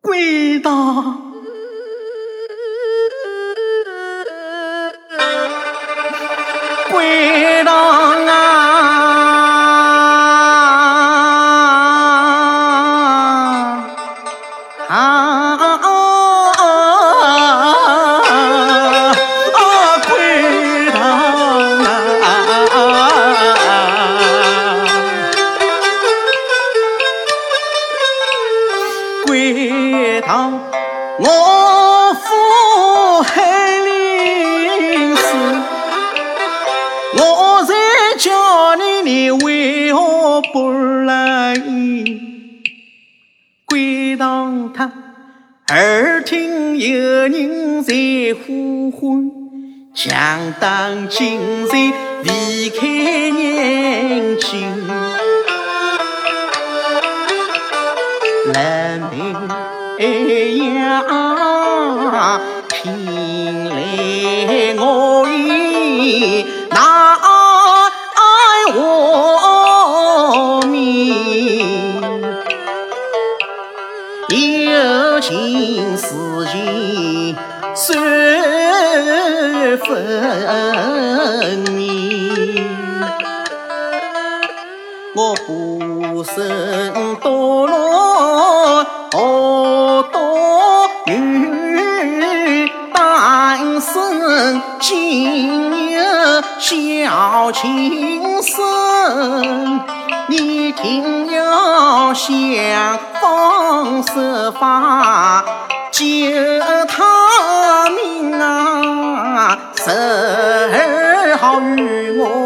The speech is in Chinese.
归档。归档啊！啊！归堂，我父海陵死，我在叫你，你为何不来意？归堂他，耳听有人在呼唤，强当今日离开眼睛。蓝莓呀，拼来我意，那爱我命，有情事情三分明。我不慎堕有但生竟有小情深你定要想方设法救他命啊才好与我